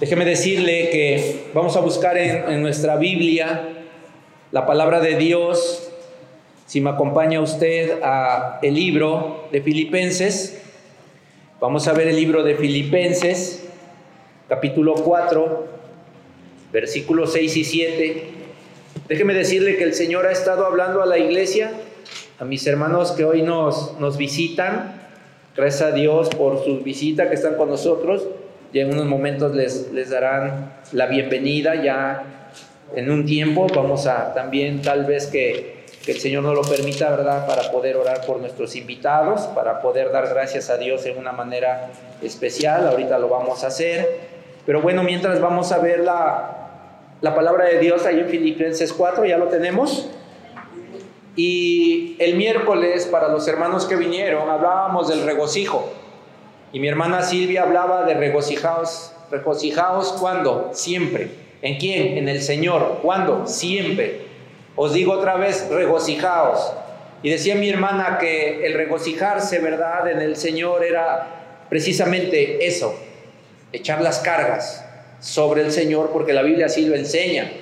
Déjeme decirle que vamos a buscar en, nuestra Biblia la palabra de Dios. Si me acompaña usted a el libro de Filipenses, vamos a ver el libro de Filipenses, capítulo 4, versículos 6 y 7. Déjeme decirle que el Señor ha estado hablando a la iglesia, a mis hermanos que hoy nos, nos visitan. Gracias a Dios por su visita que están con nosotros. Y en unos momentos les, les darán la bienvenida ya en un tiempo. Vamos a también tal vez que, el Señor nos lo permita, ¿verdad? Para poder orar por nuestros invitados, para poder dar gracias a Dios en una manera especial. Ahorita lo vamos a hacer. Pero bueno, mientras vamos a ver la, la palabra de Dios ahí en Filipenses 4, ya lo tenemos. Y el miércoles, para los hermanos que vinieron, hablábamos del regocijo. Y mi hermana Silvia hablaba de regocijaos. ¿Regocijaos cuándo? Siempre. ¿En quién? En el Señor. ¿Cuándo? Siempre. Os digo otra vez, regocijaos. Y decía mi hermana que el regocijarse, ¿verdad?, en el Señor era precisamente eso, echar las cargas sobre el Señor, porque la Biblia así lo enseña.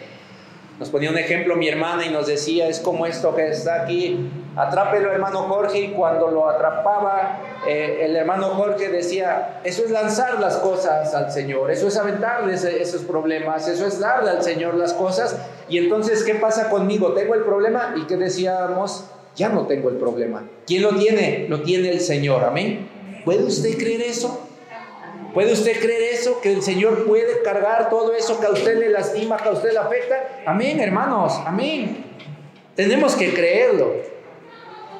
Nos ponía un ejemplo mi hermana y nos decía, es como esto que está aquí, atrápelo hermano Jorge y cuando lo atrapaba eh, el hermano Jorge decía, eso es lanzar las cosas al Señor, eso es aventarle esos problemas, eso es darle al Señor las cosas y entonces ¿qué pasa conmigo? ¿Tengo el problema? ¿Y qué decíamos? Ya no tengo el problema. ¿Quién lo tiene? Lo tiene el Señor, amén. ¿Puede usted creer eso? ¿Puede usted creer eso? Que el Señor puede cargar todo eso que a usted le lastima, que a usted le afecta. Amén, hermanos, amén. Tenemos que creerlo,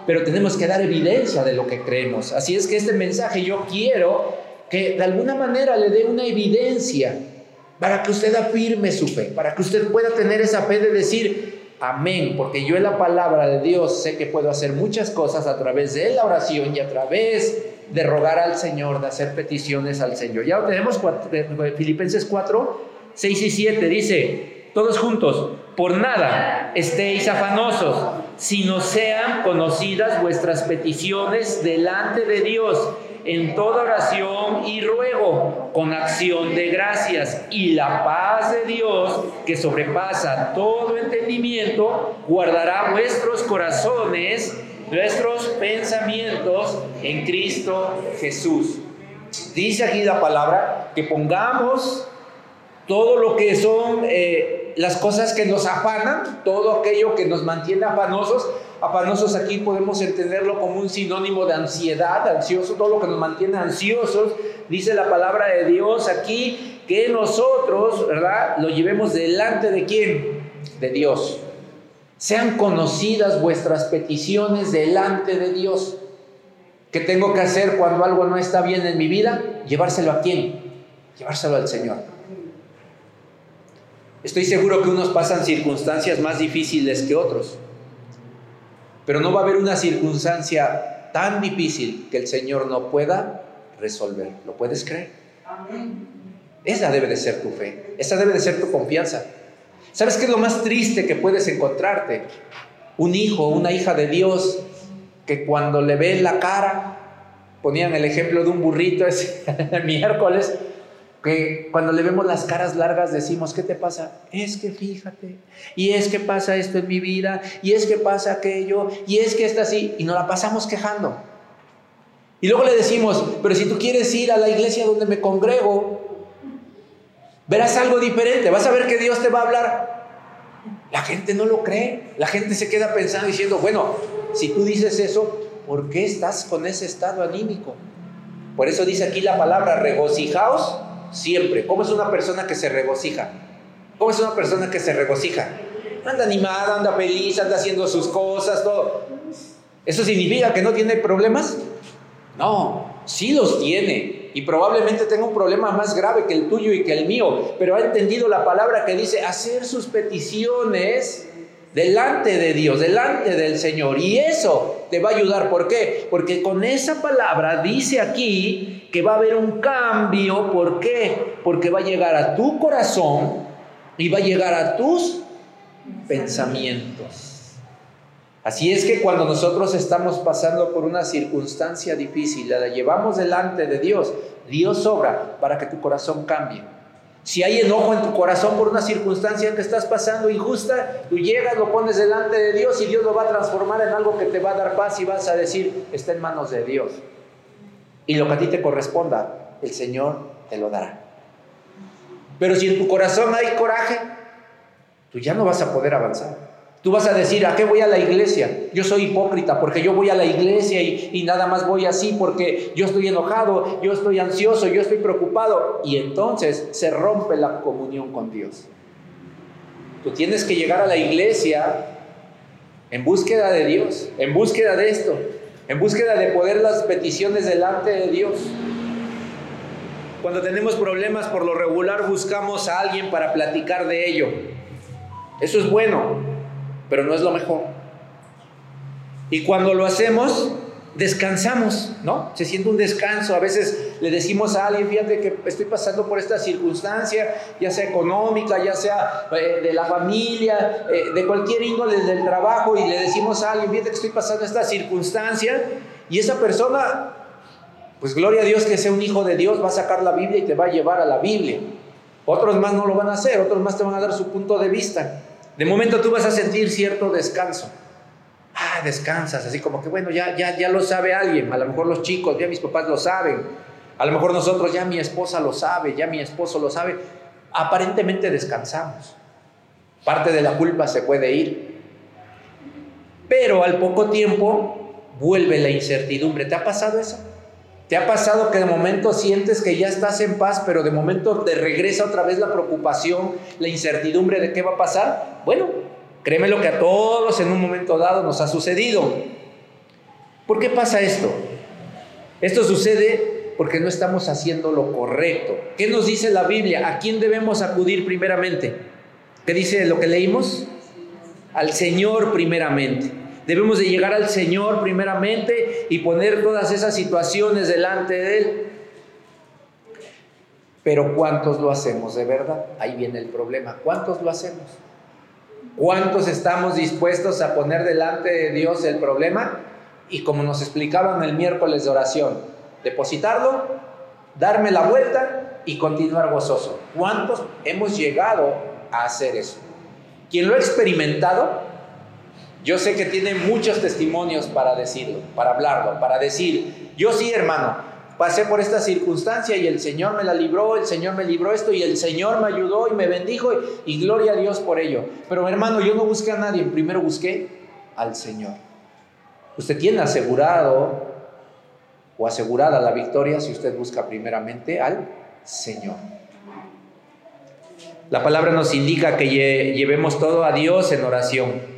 pero tenemos que dar evidencia de lo que creemos. Así es que este mensaje yo quiero que de alguna manera le dé una evidencia para que usted afirme su fe, para que usted pueda tener esa fe de decir, amén, porque yo en la palabra de Dios sé que puedo hacer muchas cosas a través de la oración y a través de rogar al Señor, de hacer peticiones al Señor. Ya lo tenemos, Filipenses 4, 6 y 7, dice, todos juntos, por nada estéis afanosos, sino sean conocidas vuestras peticiones delante de Dios en toda oración y ruego, con acción de gracias, y la paz de Dios, que sobrepasa todo entendimiento, guardará vuestros corazones nuestros pensamientos en Cristo Jesús. Dice aquí la palabra que pongamos todo lo que son eh, las cosas que nos afanan, todo aquello que nos mantiene afanosos. Afanosos aquí podemos entenderlo como un sinónimo de ansiedad, ansioso, todo lo que nos mantiene ansiosos. Dice la palabra de Dios aquí que nosotros, ¿verdad? Lo llevemos delante de quién? De Dios. Sean conocidas vuestras peticiones delante de Dios. ¿Qué tengo que hacer cuando algo no está bien en mi vida? Llevárselo a quién? Llevárselo al Señor. Estoy seguro que unos pasan circunstancias más difíciles que otros, pero no va a haber una circunstancia tan difícil que el Señor no pueda resolver. ¿Lo puedes creer? Esa debe de ser tu fe, esa debe de ser tu confianza. ¿Sabes qué es lo más triste que puedes encontrarte? Un hijo, una hija de Dios, que cuando le ven la cara, ponían el ejemplo de un burrito ese el miércoles, que cuando le vemos las caras largas decimos, ¿qué te pasa? Es que fíjate, y es que pasa esto en mi vida, y es que pasa aquello, y es que está así, y nos la pasamos quejando. Y luego le decimos, pero si tú quieres ir a la iglesia donde me congrego, verás algo diferente, vas a ver que Dios te va a hablar. La gente no lo cree, la gente se queda pensando diciendo, bueno, si tú dices eso, ¿por qué estás con ese estado anímico? Por eso dice aquí la palabra regocijaos siempre. ¿Cómo es una persona que se regocija? ¿Cómo es una persona que se regocija? Anda animada, anda feliz, anda haciendo sus cosas, todo. ¿Eso significa que no tiene problemas? No, sí los tiene y probablemente tenga un problema más grave que el tuyo y que el mío, pero ha entendido la palabra que dice hacer sus peticiones delante de Dios, delante del Señor. Y eso te va a ayudar. ¿Por qué? Porque con esa palabra dice aquí que va a haber un cambio. ¿Por qué? Porque va a llegar a tu corazón y va a llegar a tus pensamientos. Así es que cuando nosotros estamos pasando por una circunstancia difícil, la llevamos delante de Dios, Dios obra para que tu corazón cambie. Si hay enojo en tu corazón por una circunstancia que estás pasando injusta, tú llegas, lo pones delante de Dios y Dios lo va a transformar en algo que te va a dar paz y vas a decir, está en manos de Dios. Y lo que a ti te corresponda, el Señor te lo dará. Pero si en tu corazón hay coraje, tú ya no vas a poder avanzar. Tú vas a decir, ¿a qué voy a la iglesia? Yo soy hipócrita porque yo voy a la iglesia y, nada más voy así porque yo estoy enojado, yo estoy ansioso, yo estoy preocupado. Y entonces se rompe la comunión con Dios. Tú tienes que llegar a la iglesia en búsqueda de Dios, en búsqueda de esto, en búsqueda de poder las peticiones delante de Dios. Cuando tenemos problemas, por lo regular buscamos a alguien para platicar de ello. Eso es bueno, pero no es lo mejor. Y cuando lo hacemos, descansamos, ¿no? Se siente un descanso. A veces le decimos a alguien, fíjate que estoy pasando por esta circunstancia, ya sea económica, ya sea eh, de la familia, eh, de cualquier índole del trabajo, y le decimos a alguien, fíjate que estoy pasando esta circunstancia, y esa persona, pues gloria a Dios que sea un hijo de Dios, va a sacar la Biblia y te va a llevar a la Biblia. Otros más no lo van a hacer, otros más te van a dar su punto de vista. De momento tú vas a sentir cierto descanso. Ah, descansas, así como que bueno, ya, ya, ya lo sabe alguien, a lo mejor los chicos, ya mis papás lo saben, a lo mejor nosotros, ya mi esposa lo sabe, ya mi esposo lo sabe. Aparentemente descansamos. Parte de la culpa se puede ir. Pero al poco tiempo vuelve la incertidumbre. ¿Te ha pasado eso? ¿Te ha pasado que de momento sientes que ya estás en paz, pero de momento te regresa otra vez la preocupación, la incertidumbre de qué va a pasar? Bueno, créeme lo que a todos en un momento dado nos ha sucedido. ¿Por qué pasa esto? Esto sucede porque no estamos haciendo lo correcto. ¿Qué nos dice la Biblia? ¿A quién debemos acudir primeramente? ¿Qué dice lo que leímos? Al Señor primeramente. Debemos de llegar al Señor primeramente y poner todas esas situaciones delante de Él. Pero ¿cuántos lo hacemos de verdad? Ahí viene el problema. ¿Cuántos lo hacemos? ¿Cuántos estamos dispuestos a poner delante de Dios el problema? Y como nos explicaban el miércoles de oración, depositarlo, darme la vuelta y continuar gozoso. ¿Cuántos hemos llegado a hacer eso? Quien lo ha experimentado yo sé que tiene muchos testimonios para decirlo, para hablarlo, para decir, yo sí, hermano, pasé por esta circunstancia y el Señor me la libró, el Señor me libró esto y el Señor me ayudó y me bendijo y, gloria a Dios por ello. Pero hermano, yo no busqué a nadie, primero busqué al Señor. Usted tiene asegurado o asegurada la victoria si usted busca primeramente al Señor. La palabra nos indica que llevemos todo a Dios en oración.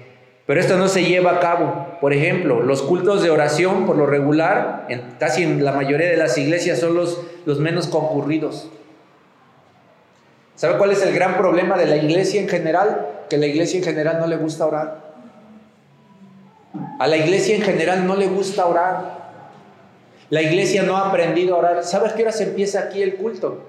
Pero esto no se lleva a cabo. Por ejemplo, los cultos de oración, por lo regular, en, casi en la mayoría de las iglesias son los, menos concurridos. ¿Sabe cuál es el gran problema de la iglesia en general? Que la iglesia en general no le gusta orar. A la iglesia en general no le gusta orar. La iglesia no ha aprendido a orar. ¿Sabes qué hora se empieza aquí el culto?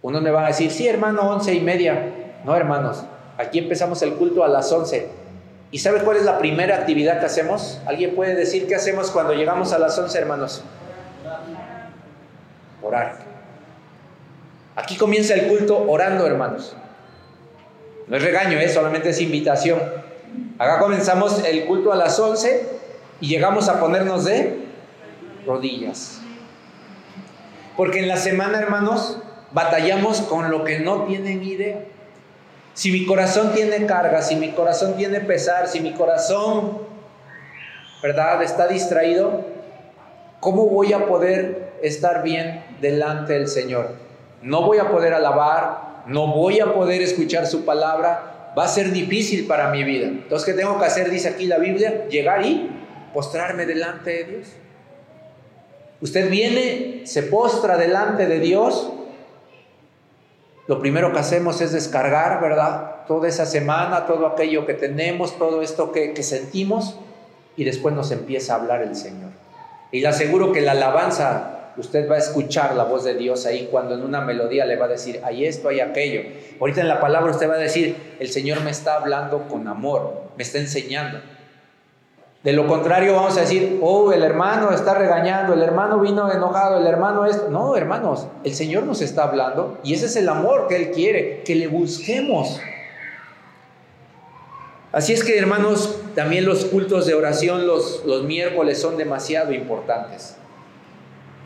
Uno me va a decir, sí, hermano, once y media. No, hermanos, aquí empezamos el culto a las once. ¿Y sabe cuál es la primera actividad que hacemos? ¿Alguien puede decir qué hacemos cuando llegamos a las 11, hermanos? Orar. Aquí comienza el culto orando, hermanos. No es regaño, ¿eh? solamente es invitación. Acá comenzamos el culto a las 11 y llegamos a ponernos de rodillas. Porque en la semana, hermanos, batallamos con lo que no tienen idea. Si mi corazón tiene carga, si mi corazón tiene pesar, si mi corazón, ¿verdad?, está distraído, ¿cómo voy a poder estar bien delante del Señor? No voy a poder alabar, no voy a poder escuchar su palabra, va a ser difícil para mi vida. Entonces, ¿qué tengo que hacer? Dice aquí la Biblia, llegar y postrarme delante de Dios. Usted viene, se postra delante de Dios lo primero que hacemos es descargar, ¿verdad? Toda esa semana, todo aquello que tenemos, todo esto que, sentimos, y después nos empieza a hablar el Señor. Y le aseguro que la alabanza, usted va a escuchar la voz de Dios ahí cuando en una melodía le va a decir, hay esto, hay aquello. Ahorita en la palabra usted va a decir, el Señor me está hablando con amor, me está enseñando. De lo contrario vamos a decir, oh, el hermano está regañando, el hermano vino enojado, el hermano es... No, hermanos, el Señor nos está hablando y ese es el amor que Él quiere, que le busquemos. Así es que, hermanos, también los cultos de oración los, los miércoles son demasiado importantes.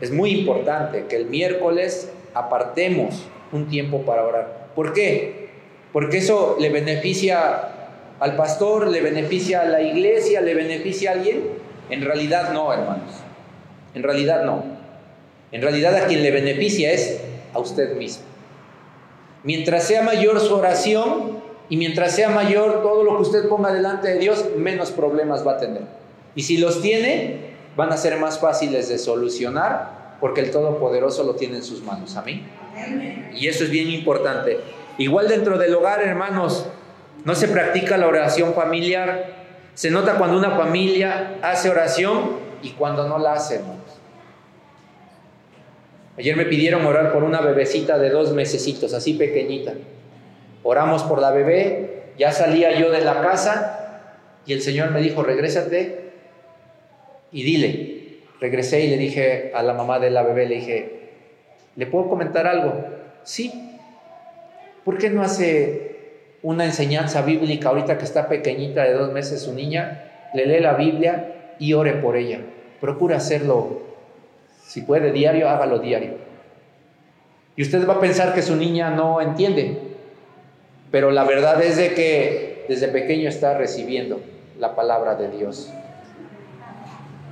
Es muy importante que el miércoles apartemos un tiempo para orar. ¿Por qué? Porque eso le beneficia al pastor, le beneficia a la iglesia, le beneficia a alguien. En realidad no, hermanos. En realidad no. En realidad a quien le beneficia es a usted mismo. Mientras sea mayor su oración y mientras sea mayor todo lo que usted ponga delante de Dios, menos problemas va a tener. Y si los tiene, van a ser más fáciles de solucionar porque el Todopoderoso lo tiene en sus manos. Amén. Y eso es bien importante. Igual dentro del hogar, hermanos, no se practica la oración familiar. Se nota cuando una familia hace oración y cuando no la hace. Ayer me pidieron orar por una bebecita de dos mesecitos, así pequeñita. Oramos por la bebé, ya salía yo de la casa y el Señor me dijo, regrésate y dile. Regresé y le dije a la mamá de la bebé, le dije, ¿le puedo comentar algo? Sí. ¿Por qué no hace una enseñanza bíblica ahorita que está pequeñita de dos meses su niña? Le lee la Biblia y ore por ella. Procura hacerlo, si puede diario, hágalo diario. Y usted va a pensar que su niña no entiende, pero la verdad es de que desde pequeño está recibiendo la palabra de Dios.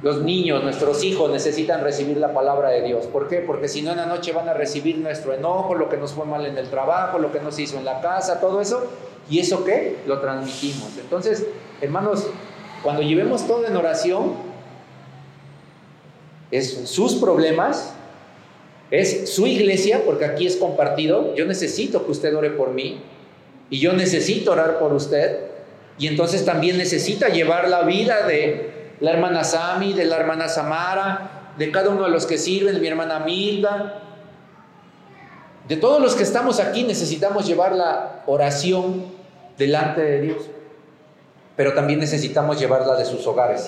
Los niños, nuestros hijos necesitan recibir la palabra de Dios. ¿Por qué? Porque si no en la noche van a recibir nuestro enojo, lo que nos fue mal en el trabajo, lo que nos hizo en la casa, todo eso. ¿Y eso qué? Lo transmitimos. Entonces, hermanos, cuando llevemos todo en oración, es sus problemas, es su iglesia, porque aquí es compartido. Yo necesito que usted ore por mí y yo necesito orar por usted. Y entonces también necesita llevar la vida de la hermana Sami, de la hermana Samara, de cada uno de los que sirven, de mi hermana Milda. De todos los que estamos aquí necesitamos llevar la oración delante de Dios, pero también necesitamos llevarla de sus hogares.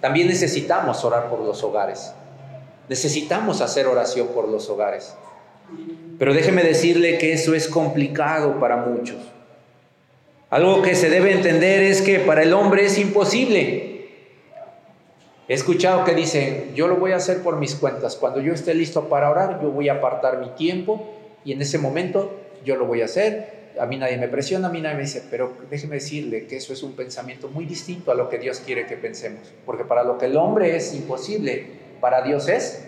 También necesitamos orar por los hogares. Necesitamos hacer oración por los hogares. Pero déjeme decirle que eso es complicado para muchos. Algo que se debe entender es que para el hombre es imposible. He escuchado que dicen, yo lo voy a hacer por mis cuentas. Cuando yo esté listo para orar, yo voy a apartar mi tiempo y en ese momento yo lo voy a hacer. A mí nadie me presiona, a mí nadie me dice, pero déjeme decirle que eso es un pensamiento muy distinto a lo que Dios quiere que pensemos. Porque para lo que el hombre es imposible, para Dios es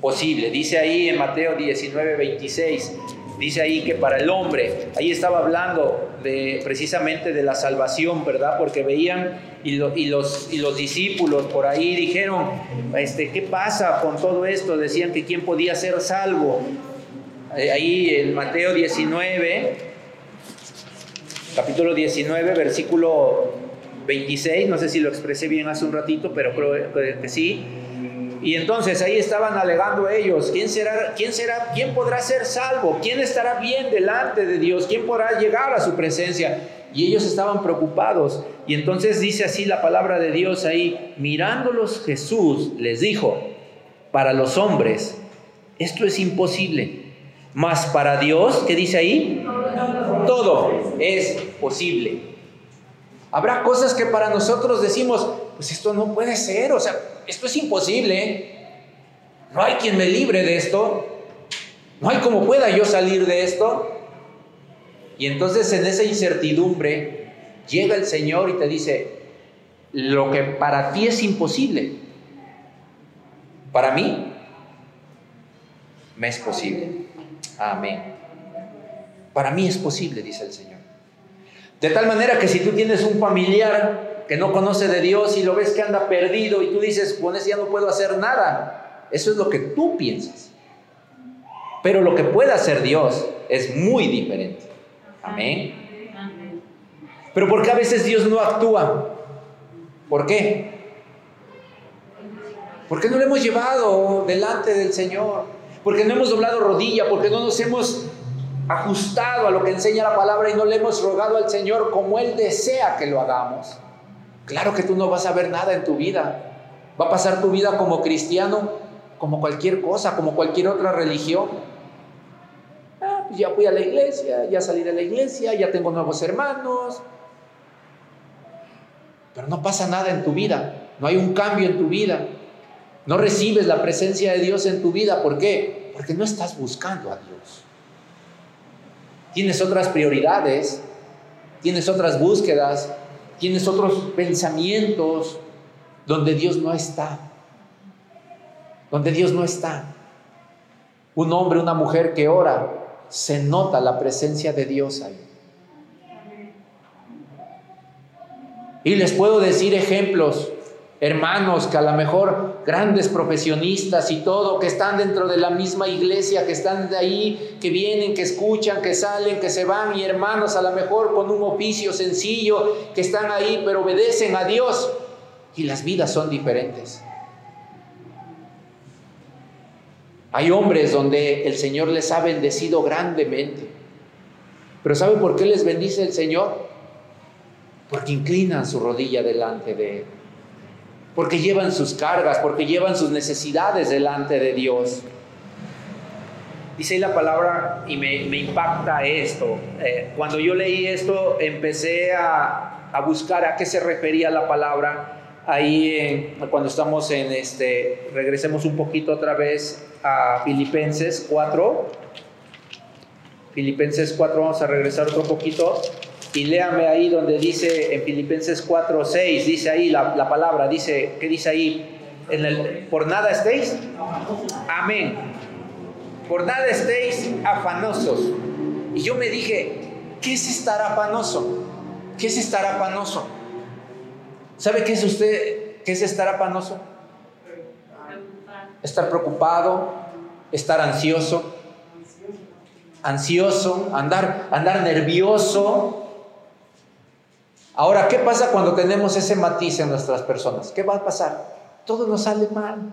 posible. Dice ahí en Mateo 19, 26, dice ahí que para el hombre, ahí estaba hablando de, precisamente de la salvación, ¿verdad? Porque veían y, los, y los discípulos por ahí dijeron, este, ¿qué pasa con todo esto? Decían que quién podía ser salvo. Eh, ahí en Mateo 19, capítulo 19, versículo 26, no sé si lo expresé bien hace un ratito, pero creo que sí y entonces ahí estaban alegando ellos, ¿quién será, quién será, quién podrá ser salvo? ¿Quién estará bien delante de Dios? ¿Quién podrá llegar a su presencia? Y ellos estaban preocupados. Y entonces dice así la palabra de Dios ahí, mirándolos Jesús les dijo, para los hombres esto es imposible, mas para Dios, ¿qué dice ahí? Todo es posible. Habrá cosas que para nosotros decimos, pues esto no puede ser, o sea, esto es imposible. No hay quien me libre de esto. No hay como pueda yo salir de esto. Y entonces en esa incertidumbre llega el Señor y te dice, lo que para ti es imposible, para mí me es posible. Amén. Para mí es posible, dice el Señor. De tal manera que si tú tienes un familiar que no conoce de Dios y lo ves que anda perdido y tú dices, con ese ya no puedo hacer nada. Eso es lo que tú piensas. Pero lo que puede hacer Dios es muy diferente. Amén. Pero ¿por qué a veces Dios no actúa? ¿Por qué? Porque no lo hemos llevado delante del Señor. Porque no hemos doblado rodilla. Porque no nos hemos ajustado a lo que enseña la palabra y no le hemos rogado al Señor como Él desea que lo hagamos. Claro que tú no vas a ver nada en tu vida. Va a pasar tu vida como cristiano, como cualquier cosa, como cualquier otra religión. Ah, pues ya fui a la iglesia, ya salí de la iglesia, ya tengo nuevos hermanos. Pero no pasa nada en tu vida, no hay un cambio en tu vida. No recibes la presencia de Dios en tu vida. ¿Por qué? Porque no estás buscando a Dios. Tienes otras prioridades, tienes otras búsquedas, tienes otros pensamientos donde Dios no está. Donde Dios no está. Un hombre, una mujer que ora, se nota la presencia de Dios ahí. Y les puedo decir ejemplos hermanos que a lo mejor grandes profesionistas y todo, que están dentro de la misma iglesia, que están de ahí, que vienen, que escuchan, que salen, que se van, y hermanos a lo mejor con un oficio sencillo, que están ahí, pero obedecen a Dios, y las vidas son diferentes. Hay hombres donde el Señor les ha bendecido grandemente. Pero ¿saben por qué les bendice el Señor? Porque inclinan su rodilla delante de Él porque llevan sus cargas, porque llevan sus necesidades delante de Dios. Dice ahí la palabra y me, impacta esto. Eh, cuando yo leí esto, empecé a, a, buscar a qué se refería la palabra. Ahí, cuando estamos en este, regresemos un poquito otra vez a Filipenses 4. Filipenses 4, vamos a regresar otro poquito. Y léame ahí donde dice en Filipenses 4, 6, dice ahí la, palabra, dice, ¿qué dice ahí? En el, ¿Por nada estéis? Amén. Por nada estéis afanosos. Y yo me dije, ¿qué es estar afanoso? ¿Qué es estar afanoso? ¿Sabe qué es usted? ¿Qué es estar afanoso? Estar preocupado, estar ansioso, ansioso, andar, andar nervioso, Ahora, ¿qué pasa cuando tenemos ese matiz en nuestras personas? ¿Qué va a pasar? Todo nos sale mal.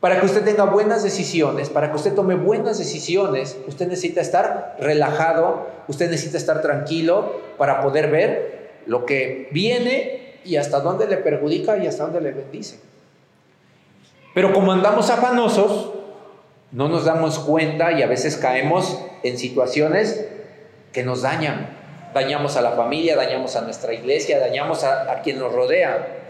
Para que usted tenga buenas decisiones, para que usted tome buenas decisiones, usted necesita estar relajado, usted necesita estar tranquilo para poder ver lo que viene y hasta dónde le perjudica y hasta dónde le bendice. Pero como andamos afanosos, no nos damos cuenta y a veces caemos en situaciones que nos dañan dañamos a la familia, dañamos a nuestra iglesia, dañamos a, quien nos rodea.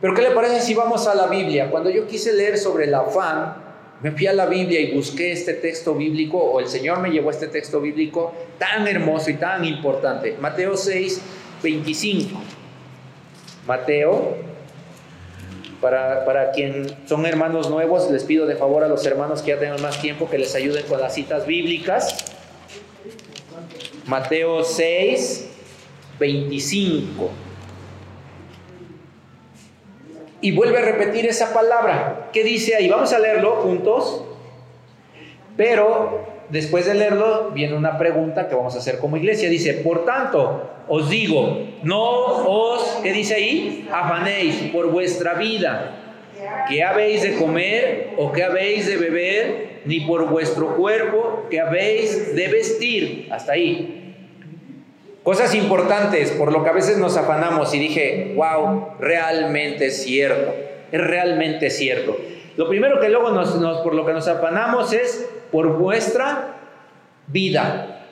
Pero ¿qué le parece si vamos a la Biblia? Cuando yo quise leer sobre el afán, me fui a la Biblia y busqué este texto bíblico, o el Señor me llevó este texto bíblico tan hermoso y tan importante. Mateo 6, 25. Mateo, para, para quien son hermanos nuevos, les pido de favor a los hermanos que ya tengan más tiempo que les ayuden con las citas bíblicas. Mateo 6, 25. Y vuelve a repetir esa palabra. ¿Qué dice ahí? Vamos a leerlo juntos. Pero después de leerlo viene una pregunta que vamos a hacer como iglesia. Dice, por tanto, os digo, no os, ¿qué dice ahí? Afanéis por vuestra vida. ¿Qué habéis de comer o qué habéis de beber? ni por vuestro cuerpo que habéis de vestir. Hasta ahí. Cosas importantes por lo que a veces nos afanamos y dije, wow, realmente es cierto, es realmente cierto. Lo primero que luego nos, por lo que nos afanamos es por vuestra vida.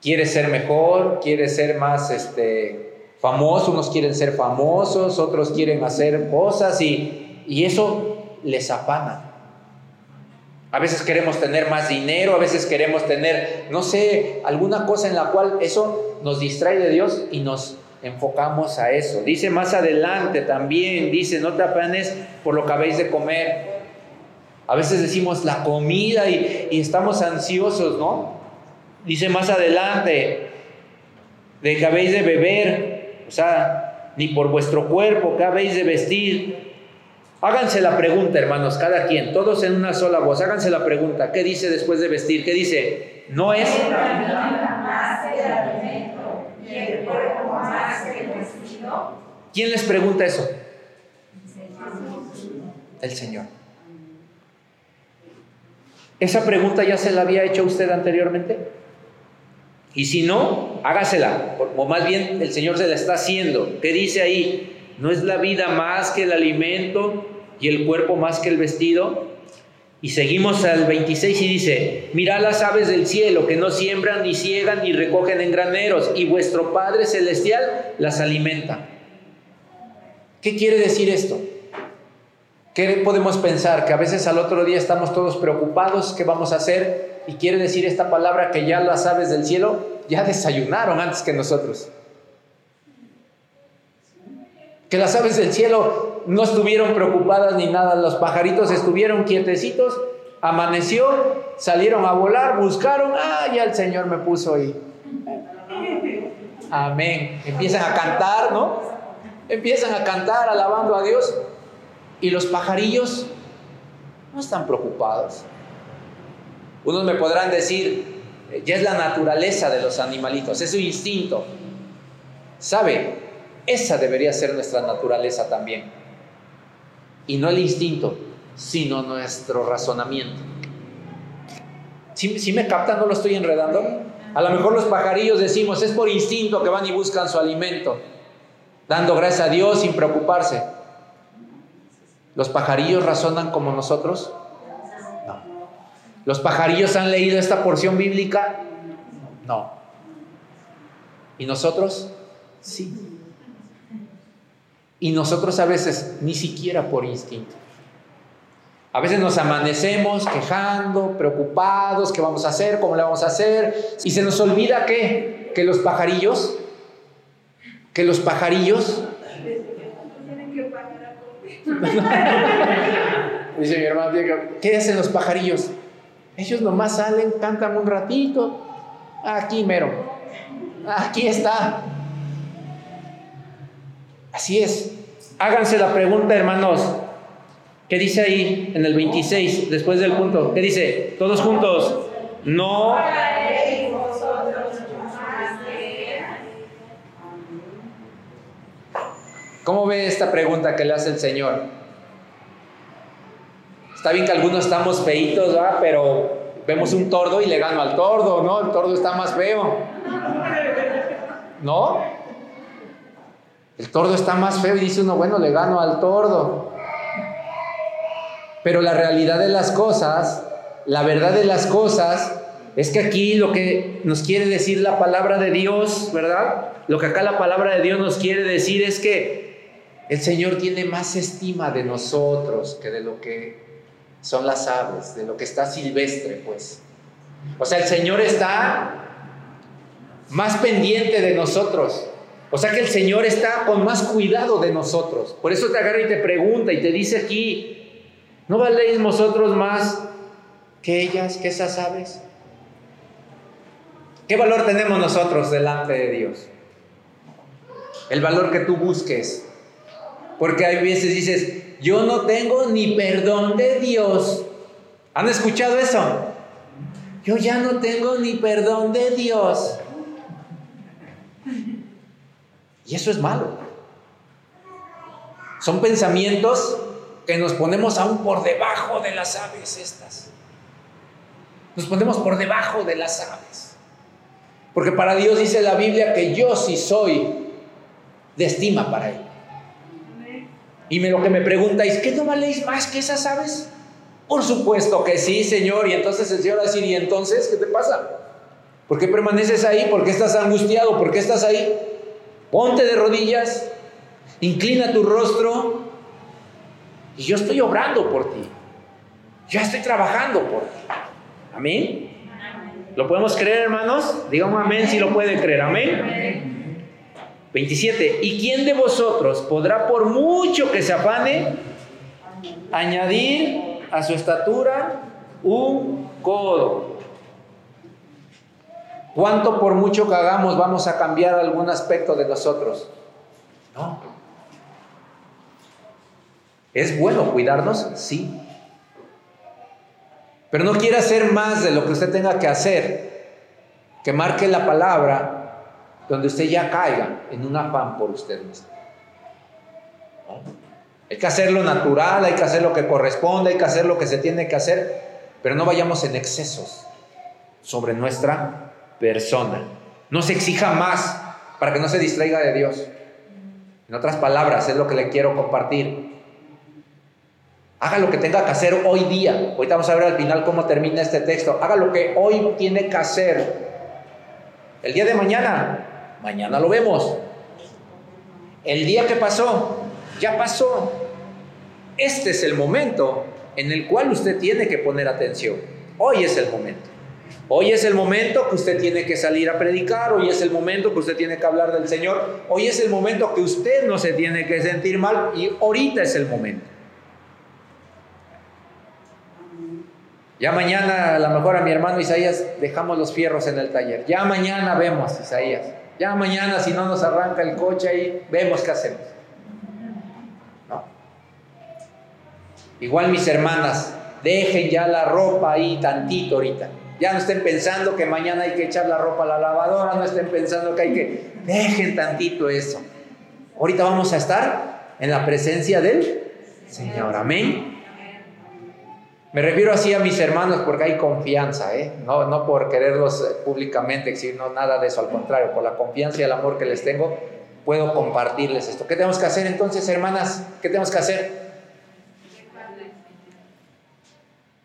Quieres ser mejor, quieres ser más este, famoso, unos quieren ser famosos, otros quieren hacer cosas y, y eso les afana. A veces queremos tener más dinero, a veces queremos tener, no sé, alguna cosa en la cual eso nos distrae de Dios y nos enfocamos a eso. Dice más adelante también, dice, no te apanes por lo que habéis de comer. A veces decimos la comida y, estamos ansiosos, ¿no? Dice más adelante, de que habéis de beber, o sea, ni por vuestro cuerpo, que habéis de vestir. Háganse la pregunta, hermanos, cada quien, todos en una sola voz, háganse la pregunta, ¿qué dice después de vestir? ¿Qué dice? No es... ¿Quién les pregunta eso? El Señor. ¿Esa pregunta ya se la había hecho usted anteriormente? Y si no, hágasela, o más bien el Señor se la está haciendo. ¿Qué dice ahí? ¿No es la vida más que el alimento y el cuerpo más que el vestido? Y seguimos al 26 y dice, mirad las aves del cielo que no siembran ni ciegan ni recogen en graneros y vuestro Padre Celestial las alimenta. ¿Qué quiere decir esto? ¿Qué podemos pensar? Que a veces al otro día estamos todos preocupados, ¿qué vamos a hacer? Y quiere decir esta palabra que ya las aves del cielo ya desayunaron antes que nosotros. Que las aves del cielo no estuvieron preocupadas ni nada, los pajaritos estuvieron quietecitos, amaneció, salieron a volar, buscaron, ah, ya el Señor me puso ahí. Amén. Empiezan a cantar, ¿no? Empiezan a cantar alabando a Dios. Y los pajarillos no están preocupados. Unos me podrán decir, ya es la naturaleza de los animalitos, es su instinto. ¿Sabe? Esa debería ser nuestra naturaleza también. Y no el instinto, sino nuestro razonamiento. Si, me captan, no lo estoy enredando. A lo mejor los pajarillos decimos, es por instinto que van y buscan su alimento, dando gracias a Dios sin preocuparse. ¿Los pajarillos razonan como nosotros? No. ¿Los pajarillos han leído esta porción bíblica? No. ¿Y nosotros? Sí. Y nosotros a veces ni siquiera por instinto. A veces nos amanecemos quejando, preocupados, ¿qué vamos a hacer? ¿Cómo le vamos a hacer? Y se nos olvida que, que los pajarillos, que los pajarillos Dice mi hermano ¿qué hacen los pajarillos? Ellos nomás salen, cantan un ratito. Aquí mero. Aquí está. Así es. Háganse la pregunta, hermanos. ¿Qué dice ahí en el 26, después del punto? ¿Qué dice? Todos juntos. No ¿Cómo ve esta pregunta que le hace el Señor? Está bien que algunos estamos feitos, ¿va? pero vemos un tordo y le gano al tordo, ¿no? El tordo está más feo. ¿No? El tordo está más feo y dice uno, bueno, le gano al tordo. Pero la realidad de las cosas, la verdad de las cosas, es que aquí lo que nos quiere decir la palabra de Dios, ¿verdad? Lo que acá la palabra de Dios nos quiere decir es que el Señor tiene más estima de nosotros que de lo que son las aves, de lo que está silvestre, pues. O sea, el Señor está más pendiente de nosotros. O sea que el Señor está con más cuidado de nosotros. Por eso te agarra y te pregunta y te dice aquí, ¿no valéis vosotros más que ellas, que esas aves? ¿Qué valor tenemos nosotros delante de Dios? El valor que tú busques porque hay veces dices, yo no tengo ni perdón de Dios. ¿Han escuchado eso? Yo ya no tengo ni perdón de Dios. Y eso es malo. Son pensamientos que nos ponemos aún por debajo de las aves estas. Nos ponemos por debajo de las aves. Porque para Dios dice la Biblia que yo sí soy de estima para Él. Y me, lo que me preguntáis, ¿qué no valéis más que esas aves? Por supuesto que sí, Señor. Y entonces el Señor va a decir, ¿y entonces qué te pasa? ¿Por qué permaneces ahí? ¿Por qué estás angustiado? ¿Por qué estás ahí? Ponte de rodillas, inclina tu rostro y yo estoy obrando por ti. Ya estoy trabajando por ti. Amén. ¿Lo podemos creer, hermanos? Digamos amén si lo pueden creer. Amén. 27. ¿Y quién de vosotros podrá, por mucho que se afane, añadir a su estatura un codo? ¿Cuánto por mucho que hagamos vamos a cambiar algún aspecto de nosotros? No. ¿Es bueno cuidarnos? Sí. Pero no quiere hacer más de lo que usted tenga que hacer, que marque la palabra donde usted ya caiga en un afán por usted mismo. Hay que hacer lo natural, hay que hacer lo que corresponde, hay que hacer lo que se tiene que hacer, pero no vayamos en excesos sobre nuestra persona. No se exija más para que no se distraiga de Dios. En otras palabras, es lo que le quiero compartir. Haga lo que tenga que hacer hoy día. Ahorita vamos a ver al final cómo termina este texto. Haga lo que hoy tiene que hacer. El día de mañana, mañana lo vemos. El día que pasó, ya pasó. Este es el momento en el cual usted tiene que poner atención. Hoy es el momento. Hoy es el momento que usted tiene que salir a predicar, hoy es el momento que usted tiene que hablar del Señor, hoy es el momento que usted no se tiene que sentir mal y ahorita es el momento. Ya mañana, a lo mejor a mi hermano Isaías, dejamos los fierros en el taller. Ya mañana vemos, Isaías. Ya mañana, si no nos arranca el coche ahí, vemos qué hacemos. Igual mis hermanas, dejen ya la ropa ahí tantito ahorita. Ya no estén pensando que mañana hay que echar la ropa a la lavadora, no estén pensando que hay que... Dejen tantito eso. Ahorita vamos a estar en la presencia del Señor. Amén. Me refiero así a mis hermanos porque hay confianza, ¿eh? no, por quererlos eh, públicamente exhibir, no nada de eso, al contrario, por la confianza y el amor que les tengo, puedo compartirles esto. ¿Qué tenemos que hacer entonces, hermanas? ¿Qué tenemos que hacer?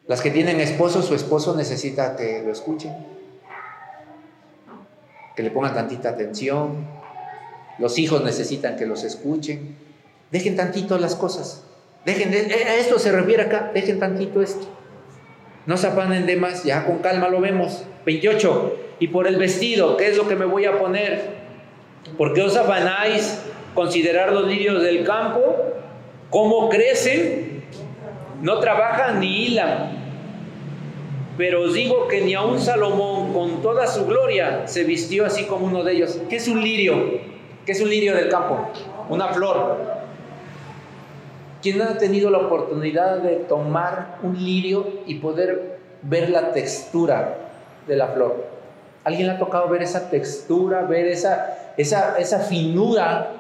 Las que tienen esposo, su esposo necesita que lo escuchen, que le pongan tantita atención. Los hijos necesitan que los escuchen. Dejen tantito las cosas. Dejen, eh, a esto se refiere acá, dejen tantito esto. No se apanen de más, ya con calma lo vemos. 28. Y por el vestido, ¿qué es lo que me voy a poner? ¿Por qué os afanáis considerar los lirios del campo? ¿Cómo crecen? No trabajan ni hilan. Pero os digo que ni aun Salomón, con toda su gloria, se vistió así como uno de ellos. ¿Qué es un lirio? ¿Qué es un lirio del campo? Una flor. ¿Quién ha tenido la oportunidad de tomar un lirio y poder ver la textura de la flor? ¿Alguien le ha tocado ver esa textura, ver esa, esa, esa finura?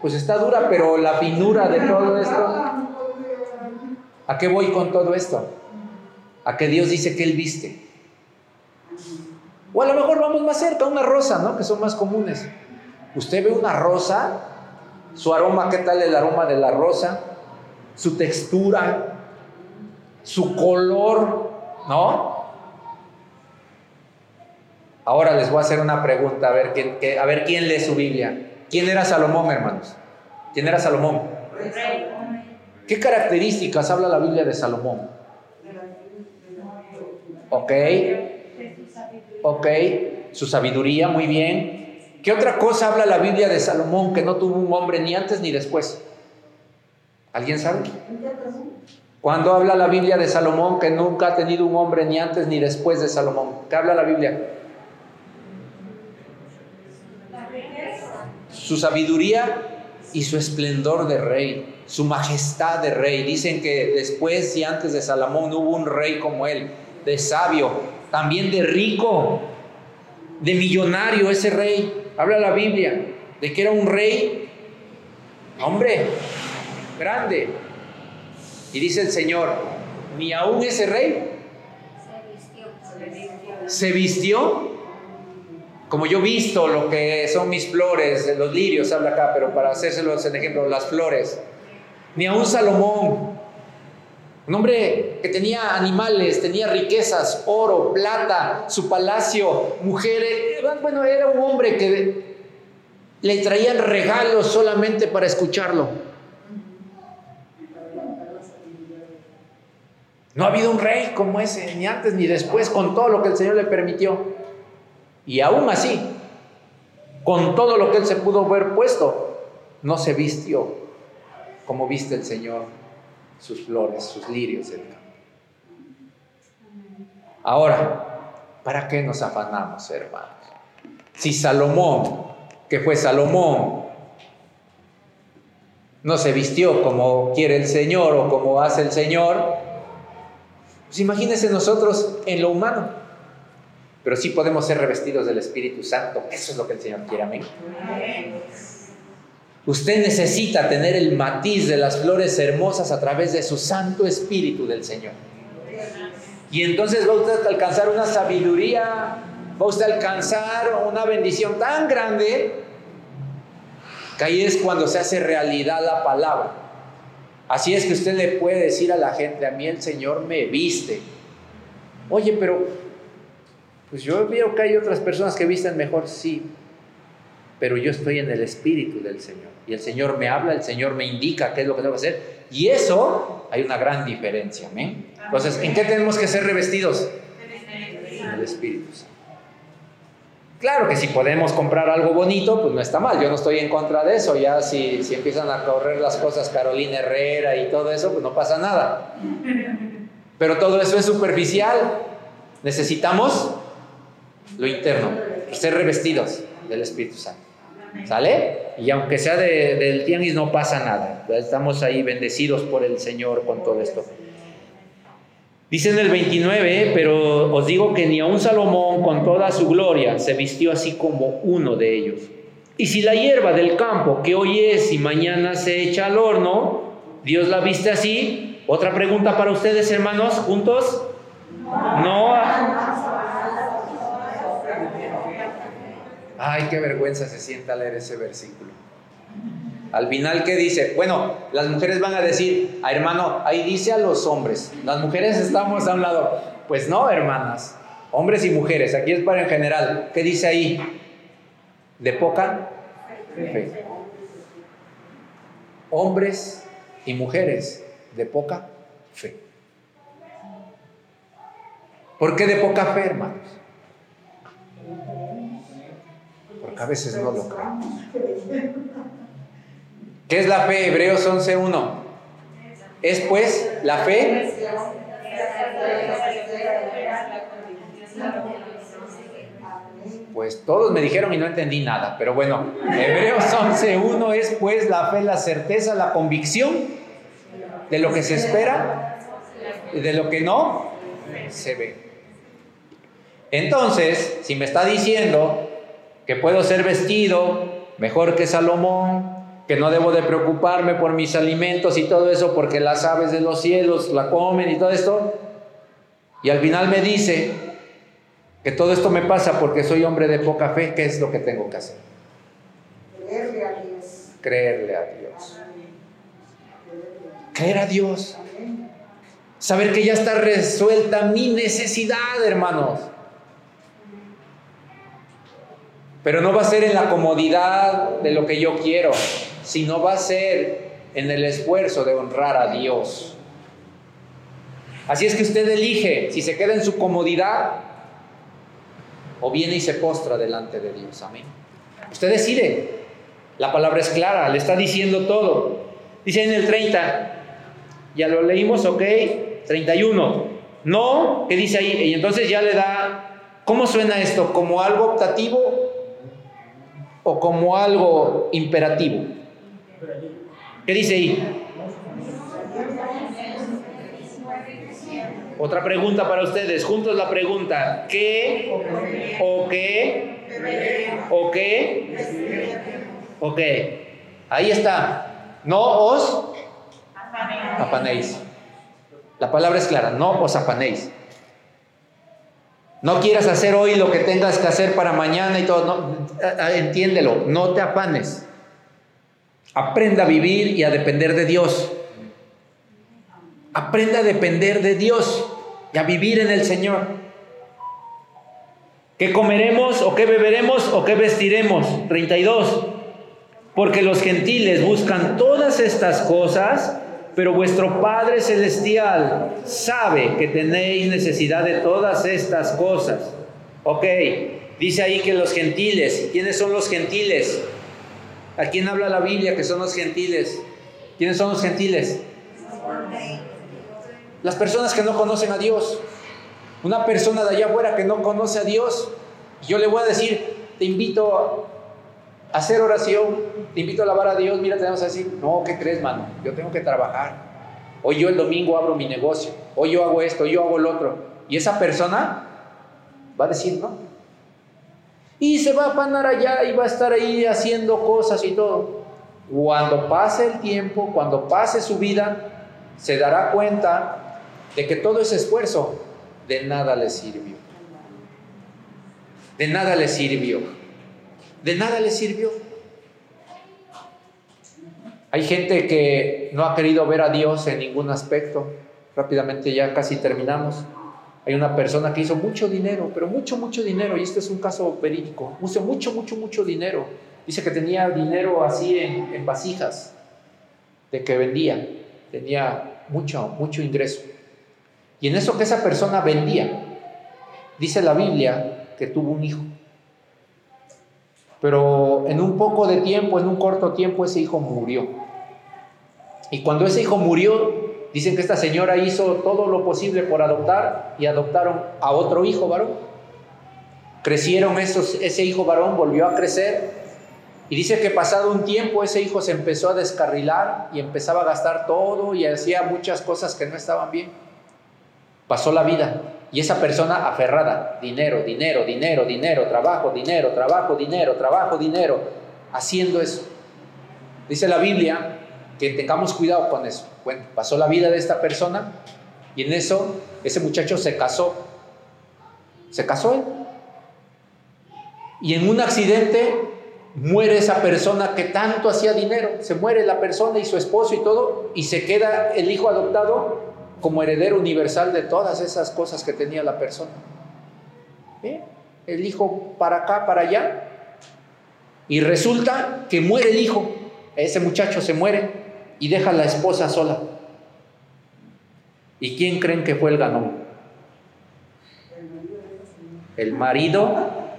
Pues está dura, pero la finura de todo esto. ¿A qué voy con todo esto? a que Dios dice que Él viste. O a lo mejor vamos más cerca, una rosa, ¿no? Que son más comunes. Usted ve una rosa, su aroma, ¿qué tal el aroma de la rosa? Su textura, su color, ¿no? Ahora les voy a hacer una pregunta, a ver, quién, a ver quién lee su Biblia. ¿Quién era Salomón, hermanos? ¿Quién era Salomón? ¿Qué características habla la Biblia de Salomón? Ok. Ok. Su sabiduría, muy bien. ¿Qué otra cosa habla la Biblia de Salomón que no tuvo un hombre ni antes ni después? ¿Alguien sabe? ¿Cuándo habla la Biblia de Salomón que nunca ha tenido un hombre ni antes ni después de Salomón? ¿Qué habla la Biblia? Su sabiduría y su esplendor de rey, su majestad de rey. Dicen que después y antes de Salomón hubo un rey como él de sabio, también de rico, de millonario ese rey. Habla la Biblia de que era un rey, hombre, grande. Y dice el Señor, ni aún ese rey se vistió como yo visto lo que son mis flores, los lirios, habla acá, pero para hacérselos en ejemplo, las flores, ni aún Salomón un hombre que tenía animales, tenía riquezas, oro, plata, su palacio, mujeres. Bueno, era un hombre que le traían regalos solamente para escucharlo. No ha habido un rey como ese, ni antes ni después, con todo lo que el Señor le permitió. Y aún así, con todo lo que él se pudo ver puesto, no se vistió como viste el Señor sus flores, sus lirios del campo. Ahora, ¿para qué nos afanamos, hermanos? Si Salomón, que fue Salomón, no se vistió como quiere el Señor o como hace el Señor, pues imagínense nosotros en lo humano. Pero sí podemos ser revestidos del Espíritu Santo. Eso es lo que el Señor quiere. Amén. Usted necesita tener el matiz de las flores hermosas a través de su Santo Espíritu del Señor. Y entonces va usted a alcanzar una sabiduría va usted a alcanzar una bendición tan grande que ahí es cuando se hace realidad la palabra. Así es que usted le puede decir a la gente, a mí el Señor me viste. Oye, pero pues yo veo que hay otras personas que visten mejor, sí, pero yo estoy en el Espíritu del Señor. Y el Señor me habla, el Señor me indica qué es lo que tengo que hacer. Y eso hay una gran diferencia. Entonces, ¿en qué tenemos que ser revestidos? En el Espíritu Santo. Claro que si podemos comprar algo bonito, pues no está mal. Yo no estoy en contra de eso. Ya si, si empiezan a correr las cosas Carolina Herrera y todo eso, pues no pasa nada. Pero todo eso es superficial. Necesitamos lo interno, ser revestidos del Espíritu Santo. ¿Sale? Y aunque sea del tianguis, no pasa nada. Estamos ahí bendecidos por el Señor con todo esto. Dice en el 29, pero os digo que ni aun Salomón con toda su gloria se vistió así como uno de ellos. Y si la hierba del campo que hoy es y mañana se echa al horno, Dios la viste así. Otra pregunta para ustedes, hermanos, juntos. No. Ay, qué vergüenza se sienta leer ese versículo. Al final, ¿qué dice? Bueno, las mujeres van a decir, ah, hermano, ahí dice a los hombres, las mujeres estamos a un lado. Pues no, hermanas, hombres y mujeres, aquí es para en general. ¿Qué dice ahí? De poca fe. Hombres y mujeres de poca fe. ¿Por qué de poca fe, hermanos? A veces no lo creemos. ¿Qué es la fe? Hebreos 11.1. Es pues la fe. Pues todos me dijeron y no entendí nada, pero bueno, Hebreos 11.1 es pues la fe, la certeza, la convicción de lo que se espera y de lo que no se ve. Entonces, si me está diciendo que puedo ser vestido mejor que Salomón, que no debo de preocuparme por mis alimentos y todo eso porque las aves de los cielos la comen y todo esto. Y al final me dice que todo esto me pasa porque soy hombre de poca fe, ¿qué es lo que tengo que hacer? Creerle a Dios. Creerle a Dios. Creer a Dios. Saber que ya está resuelta mi necesidad, hermanos. Pero no va a ser en la comodidad de lo que yo quiero sino va a ser en el esfuerzo de honrar a Dios. Así es que usted elige si se queda en su comodidad o viene y se postra delante de Dios. Amén. Usted decide. La palabra es clara, le está diciendo todo. Dice en el 30, ya lo leímos, ok, 31. No, ¿qué dice ahí? Y entonces ya le da, ¿cómo suena esto? ¿Como algo optativo o como algo imperativo? ¿Qué dice ahí? Otra pregunta para ustedes, juntos la pregunta, ¿qué o qué o qué o qué? Ahí está, no os apanéis. La palabra es clara, no os apanéis. No quieras hacer hoy lo que tengas que hacer para mañana y todo, no, entiéndelo, no te apanes. Aprenda a vivir y a depender de Dios. Aprenda a depender de Dios y a vivir en el Señor. ¿Qué comeremos o qué beberemos o qué vestiremos? 32. Porque los gentiles buscan todas estas cosas, pero vuestro Padre Celestial sabe que tenéis necesidad de todas estas cosas. Ok, dice ahí que los gentiles, ¿quiénes son los gentiles? ¿A quién habla la Biblia que son los gentiles? ¿Quiénes son los gentiles? Las personas que no conocen a Dios. Una persona de allá afuera que no conoce a Dios, yo le voy a decir, te invito hacer oración, te invito a alabar a Dios, mira, te vamos a decir, no, ¿qué crees, mano? Yo tengo que trabajar. Hoy yo el domingo abro mi negocio, hoy yo hago esto, hoy yo hago lo otro. Y esa persona va a decir, no, y se va a panar allá y va a estar ahí haciendo cosas y todo. Cuando pase el tiempo, cuando pase su vida, se dará cuenta de que todo ese esfuerzo de nada le sirvió. De nada le sirvió. De nada le sirvió. Hay gente que no ha querido ver a Dios en ningún aspecto. Rápidamente ya casi terminamos. Hay una persona que hizo mucho dinero, pero mucho, mucho dinero, y este es un caso verídico. Hizo mucho, mucho, mucho dinero. Dice que tenía dinero así en, en vasijas, de que vendía. Tenía mucho, mucho ingreso. Y en eso que esa persona vendía, dice la Biblia que tuvo un hijo. Pero en un poco de tiempo, en un corto tiempo, ese hijo murió. Y cuando ese hijo murió, dicen que esta señora hizo todo lo posible por adoptar y adoptaron a otro hijo varón. Crecieron esos, ese hijo varón, volvió a crecer. Y dice que pasado un tiempo ese hijo se empezó a descarrilar y empezaba a gastar todo y hacía muchas cosas que no estaban bien. Pasó la vida y esa persona aferrada, dinero, dinero, dinero, dinero, trabajo, dinero, trabajo, dinero, trabajo, dinero, haciendo eso. Dice la Biblia que tengamos cuidado con eso. Pasó la vida de esta persona y en eso ese muchacho se casó. Se casó él. Y en un accidente muere esa persona que tanto hacía dinero. Se muere la persona y su esposo y todo y se queda el hijo adoptado como heredero universal de todas esas cosas que tenía la persona. ¿Eh? El hijo para acá, para allá. Y resulta que muere el hijo. Ese muchacho se muere y deja a la esposa sola. ¿Y quién creen que fue el ganón? El marido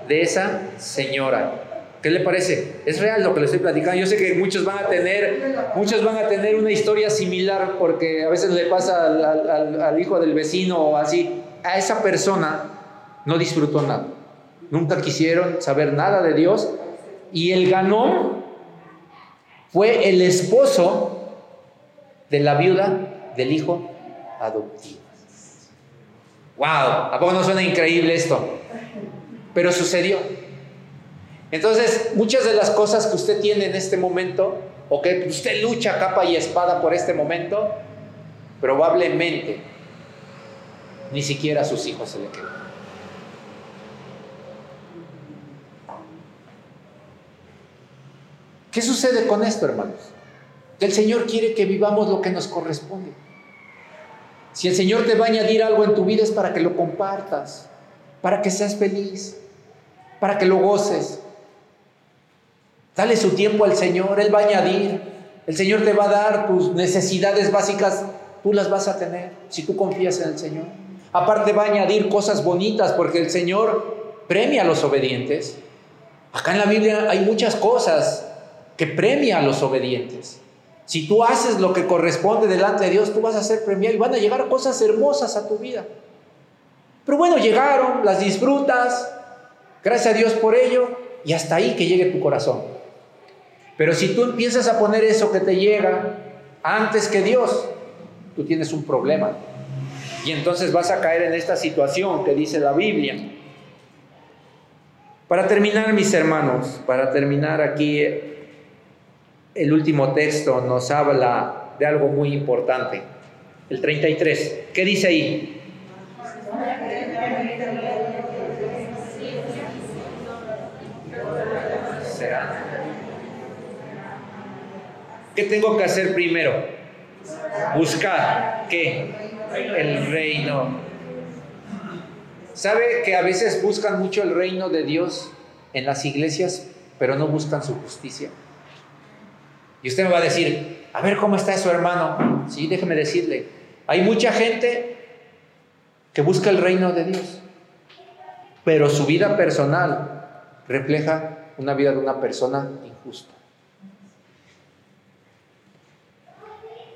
de esa señora. ¿Qué le parece? Es real lo que le estoy platicando. Yo sé que muchos van a tener, muchos van a tener una historia similar porque a veces le pasa al, hijo del vecino o así. A esa persona no disfrutó nada. Nunca quisieron saber nada de Dios. Y el ganón fue el esposo de la viuda del hijo adoptivo. ¡Wow! ¿A poco no suena increíble esto? Pero sucedió. Entonces, muchas de las cosas que usted tiene en este momento, o que usted lucha capa y espada por este momento, probablemente ni siquiera a sus hijos se le quedan. ¿Qué sucede con esto, hermanos? El Señor quiere que vivamos lo que nos corresponde. Si el Señor te va a añadir algo en tu vida es para que lo compartas, para que seas feliz, para que lo goces. Dale su tiempo al Señor, Él va a añadir. El Señor te va a dar tus necesidades básicas, tú las vas a tener si tú confías en el Señor. Aparte va a añadir cosas bonitas porque el Señor premia a los obedientes. Acá en la Biblia hay muchas cosas que premia a los obedientes. Si tú haces lo que corresponde delante de Dios, tú vas a ser premiado y van a llegar cosas hermosas a tu vida. Pero bueno, llegaron, las disfrutas, gracias a Dios por ello, y hasta ahí que llegue tu corazón. Pero si tú empiezas a poner eso que te llega antes que Dios, tú tienes un problema. Y entonces vas a caer en esta situación que dice la Biblia. Para terminar, mis hermanos, para terminar aquí, el último texto nos habla de algo muy importante. El 33. ¿Qué dice ahí? Será ¿Qué tengo que hacer primero? Buscar, ¿qué? El reino. ¿Sabe que a veces buscan mucho el reino de Dios en las iglesias, pero no buscan su justicia? Y usted me va a decir, a ver cómo está su hermano. Sí, déjeme decirle, hay mucha gente que busca el reino de Dios, pero su vida personal refleja una vida de una persona injusta.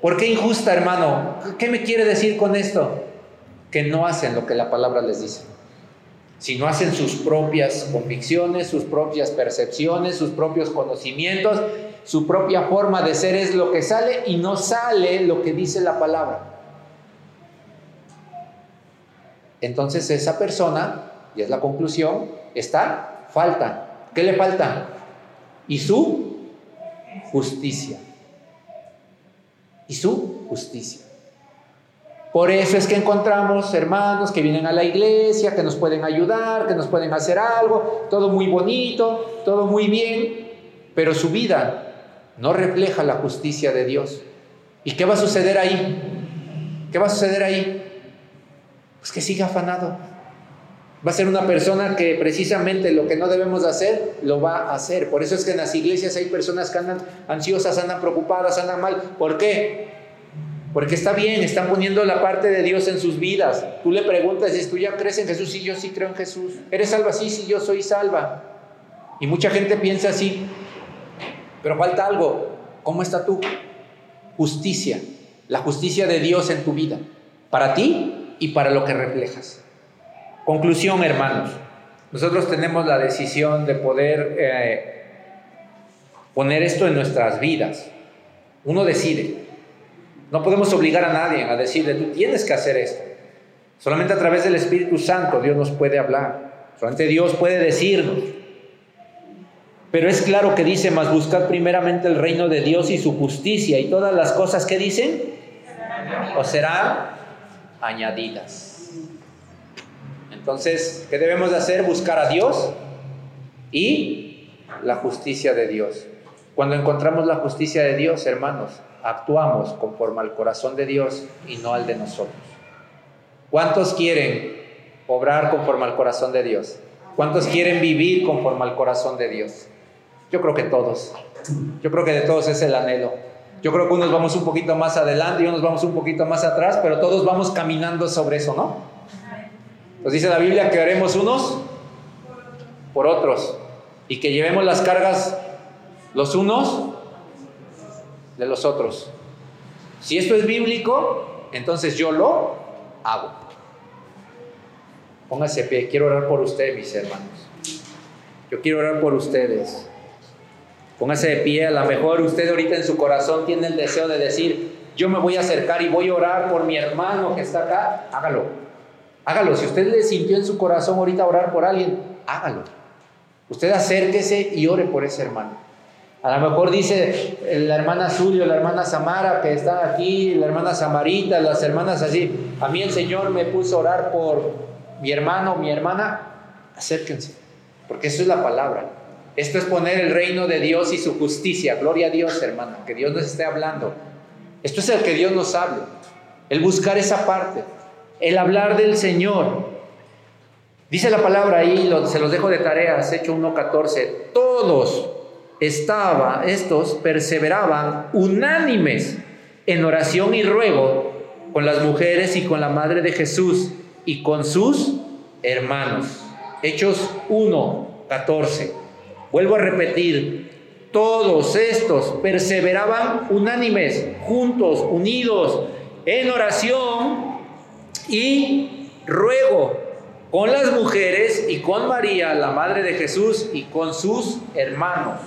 ¿Por qué injusta, hermano? ¿Qué me quiere decir con esto? Que no hacen lo que la palabra les dice, sino hacen sus propias convicciones, sus propias percepciones, sus propios conocimientos, su propia forma de ser es lo que sale y no sale lo que dice la palabra. Entonces esa persona, y es la conclusión, está falta. ¿Qué le falta? Y su justicia y su justicia. Por eso es que encontramos hermanos que vienen a la iglesia, que nos pueden ayudar, que nos pueden hacer algo, todo muy bonito, todo muy bien, pero su vida no refleja la justicia de Dios. ¿Y qué va a suceder ahí? ¿Qué va a suceder ahí? Pues que siga afanado. Va a ser una persona que precisamente lo que no debemos hacer, lo va a hacer. Por eso es que en las iglesias hay personas que andan ansiosas, andan preocupadas, andan mal. ¿Por qué? Porque está bien, están poniendo la parte de Dios en sus vidas. Tú le preguntas, ¿tú ya crees en Jesús? Sí, yo sí creo en Jesús. ¿Eres salva? Sí, sí, yo soy salva. Y mucha gente piensa así. Pero falta algo. ¿Cómo está tú? Justicia. La justicia de Dios en tu vida. Para ti y para lo que reflejas. Conclusión, hermanos. Nosotros tenemos la decisión de poder eh, poner esto en nuestras vidas. Uno decide. No podemos obligar a nadie a decirle, tú tienes que hacer esto. Solamente a través del Espíritu Santo Dios nos puede hablar. Solamente Dios puede decirnos. Pero es claro que dice, más buscar primeramente el reino de Dios y su justicia y todas las cosas que dicen, o serán añadidas. Entonces, ¿qué debemos de hacer? Buscar a Dios y la justicia de Dios. Cuando encontramos la justicia de Dios, hermanos, actuamos conforme al corazón de Dios y no al de nosotros. ¿Cuántos quieren obrar conforme al corazón de Dios? ¿Cuántos quieren vivir conforme al corazón de Dios? Yo creo que todos. Yo creo que de todos es el anhelo. Yo creo que unos vamos un poquito más adelante y unos vamos un poquito más atrás, pero todos vamos caminando sobre eso, ¿no? Nos dice la Biblia que haremos unos por otros y que llevemos las cargas los unos de los otros. Si esto es bíblico, entonces yo lo hago. Póngase pie, quiero orar por ustedes, mis hermanos. Yo quiero orar por ustedes. Póngase de pie, a lo mejor usted ahorita en su corazón tiene el deseo de decir, yo me voy a acercar y voy a orar por mi hermano que está acá, hágalo. Hágalo. Si usted le sintió en su corazón ahorita orar por alguien, hágalo. Usted acérquese y ore por ese hermano. A lo mejor dice la hermana Zulio, la hermana Samara que está aquí, la hermana Samarita, las hermanas así. A mí el Señor me puso a orar por mi hermano, mi hermana. Acérquense, porque eso es la palabra. Esto es poner el reino de Dios y su justicia. Gloria a Dios, hermano, que Dios nos esté hablando. Esto es el que Dios nos hable. El buscar esa parte, el hablar del Señor. Dice la palabra ahí, se los dejo de tareas, Hecho 1.14. Todos estaba, estos perseveraban unánimes en oración y ruego con las mujeres y con la madre de Jesús y con sus hermanos. Hechos 1, 14. Vuelvo a repetir, todos estos perseveraban unánimes, juntos, unidos, en oración y ruego con las mujeres y con María, la madre de Jesús, y con sus hermanos.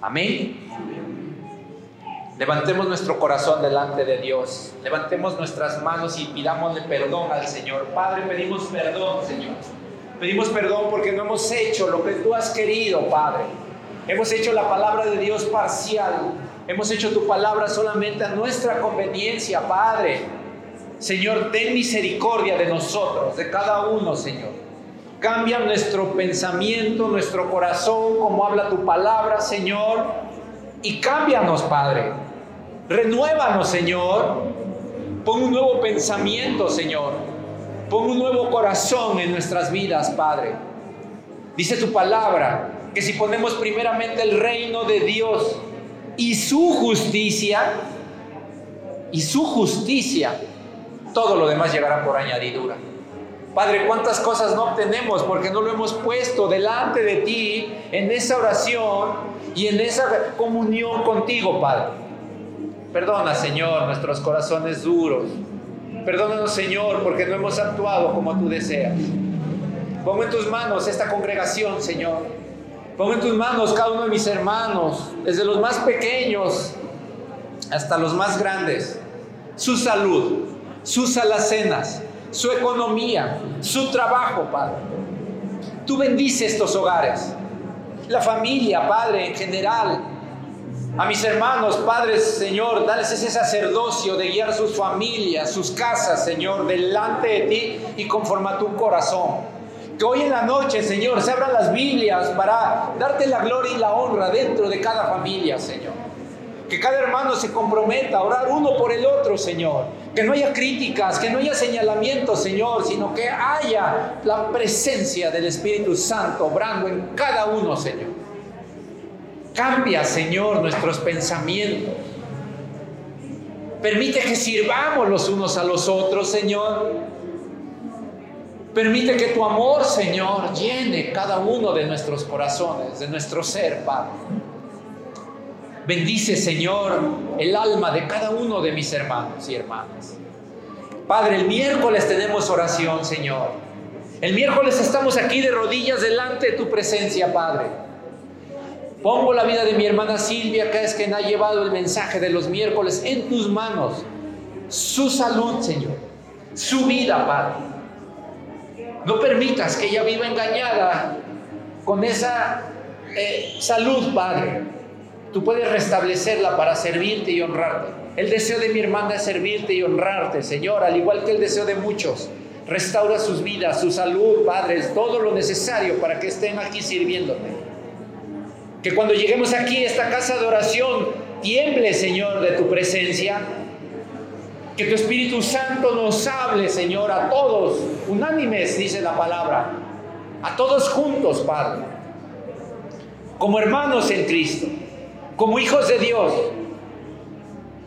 Amén. Levantemos nuestro corazón delante de Dios. Levantemos nuestras manos y pidámosle perdón al Señor. Padre, pedimos perdón, Señor. Pedimos perdón porque no hemos hecho lo que tú has querido, Padre. Hemos hecho la palabra de Dios parcial. Hemos hecho tu palabra solamente a nuestra conveniencia, Padre. Señor, ten misericordia de nosotros, de cada uno, Señor. Cambia nuestro pensamiento, nuestro corazón, como habla tu palabra, Señor. Y cámbianos, Padre. Renuévanos, Señor. Pon un nuevo pensamiento, Señor. Pon un nuevo corazón en nuestras vidas, Padre. Dice tu palabra que si ponemos primeramente el reino de Dios y su justicia, y su justicia, todo lo demás llegará por añadidura. Padre, cuántas cosas no obtenemos porque no lo hemos puesto delante de ti en esa oración y en esa comunión contigo, Padre. Perdona, Señor, nuestros corazones duros. Perdónanos, Señor, porque no hemos actuado como tú deseas. Pongo en tus manos esta congregación, Señor. Pongo en tus manos cada uno de mis hermanos, desde los más pequeños hasta los más grandes. Su salud, sus alacenas, su economía, su trabajo, Padre. Tú bendices estos hogares, la familia, Padre, en general. A mis hermanos, padres, Señor, dales ese sacerdocio de guiar sus familias, sus casas, Señor, delante de ti y conforme a tu corazón. Que hoy en la noche, Señor, se abran las Biblias para darte la gloria y la honra dentro de cada familia, Señor. Que cada hermano se comprometa a orar uno por el otro, Señor. Que no haya críticas, que no haya señalamientos, Señor, sino que haya la presencia del Espíritu Santo obrando en cada uno, Señor. Cambia, Señor, nuestros pensamientos. Permite que sirvamos los unos a los otros, Señor. Permite que tu amor, Señor, llene cada uno de nuestros corazones, de nuestro ser, Padre. Bendice, Señor, el alma de cada uno de mis hermanos y hermanas. Padre, el miércoles tenemos oración, Señor. El miércoles estamos aquí de rodillas delante de tu presencia, Padre. Pongo la vida de mi hermana Silvia, que es quien ha llevado el mensaje de los miércoles en tus manos. Su salud, Señor. Su vida, Padre. No permitas que ella viva engañada con esa eh, salud, Padre. Tú puedes restablecerla para servirte y honrarte. El deseo de mi hermana es servirte y honrarte, Señor, al igual que el deseo de muchos. Restaura sus vidas, su salud, Padre, todo lo necesario para que estén aquí sirviéndote. Que cuando lleguemos aquí esta casa de oración, tiemble, Señor, de tu presencia. Que tu Espíritu Santo nos hable, Señor, a todos, unánimes, dice la palabra, a todos juntos, Padre, como hermanos en Cristo, como hijos de Dios,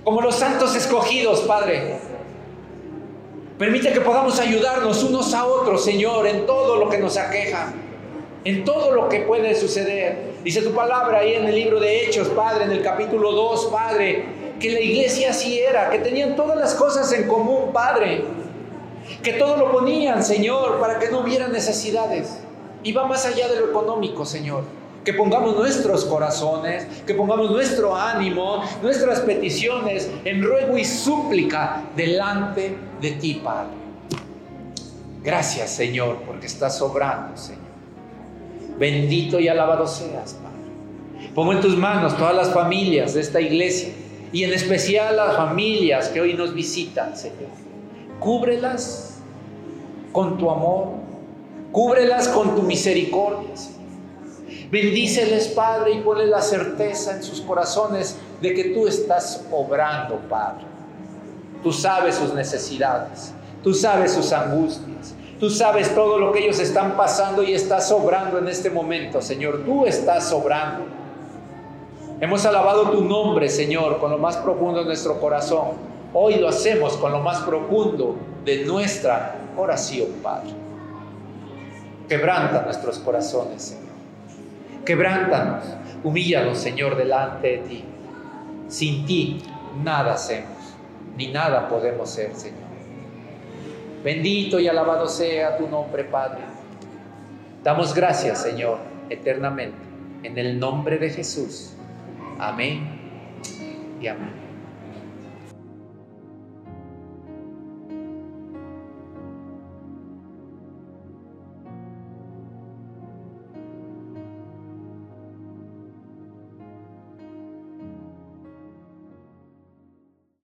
como los santos escogidos, Padre. Permite que podamos ayudarnos unos a otros, Señor, en todo lo que nos aqueja en todo lo que puede suceder. Dice tu palabra ahí en el libro de Hechos, Padre, en el capítulo 2, Padre, que la iglesia así era, que tenían todas las cosas en común, Padre, que todo lo ponían, Señor, para que no hubiera necesidades. Y va más allá de lo económico, Señor. Que pongamos nuestros corazones, que pongamos nuestro ánimo, nuestras peticiones en ruego y súplica delante de ti, Padre. Gracias, Señor, porque estás sobrando, Señor. Bendito y alabado seas, Padre. Pongo en tus manos todas las familias de esta iglesia y en especial las familias que hoy nos visitan, Señor. Cúbrelas con tu amor, cúbrelas con tu misericordia, Señor. Bendíceles, Padre, y ponle la certeza en sus corazones de que tú estás obrando, Padre. Tú sabes sus necesidades, tú sabes sus angustias, Tú sabes todo lo que ellos están pasando y estás sobrando en este momento, Señor. Tú estás sobrando. Hemos alabado tu nombre, Señor, con lo más profundo de nuestro corazón. Hoy lo hacemos con lo más profundo de nuestra oración, Padre. Quebranta nuestros corazones, Señor. Quebrántanos, humíllanos, Señor, delante de ti. Sin ti nada hacemos, ni nada podemos ser, Señor. Bendito y alabado sea tu nombre, Padre. Damos gracias, Señor, eternamente, en el nombre de Jesús. Amén y amén.